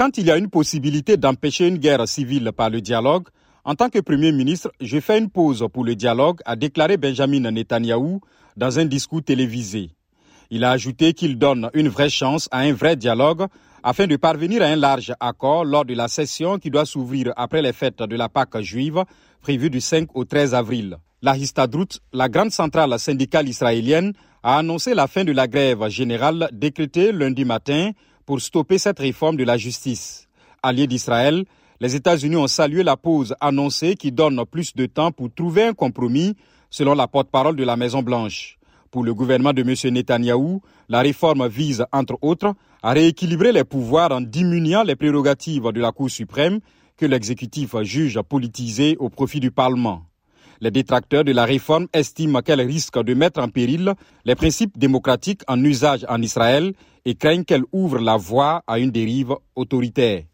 Quand il y a une possibilité d'empêcher une guerre civile par le dialogue, en tant que Premier ministre, je fais une pause pour le dialogue, a déclaré Benjamin Netanyahou dans un discours télévisé. Il a ajouté qu'il donne une vraie chance à un vrai dialogue afin de parvenir à un large accord lors de la session qui doit s'ouvrir après les fêtes de la Pâque juive prévue du 5 au 13 avril. La Histadrut, la grande centrale syndicale israélienne, a annoncé la fin de la grève générale décrétée lundi matin pour stopper cette réforme de la justice. Alliés d'Israël, les États-Unis ont salué la pause annoncée qui donne plus de temps pour trouver un compromis, selon la porte-parole de la Maison-Blanche. Pour le gouvernement de M. Netanyahou, la réforme vise, entre autres, à rééquilibrer les pouvoirs en diminuant les prérogatives de la Cour suprême que l'exécutif juge politisées au profit du Parlement. Les détracteurs de la réforme estiment qu'elle risque de mettre en péril les principes démocratiques en usage en Israël et craignent qu'elle ouvre la voie à une dérive autoritaire.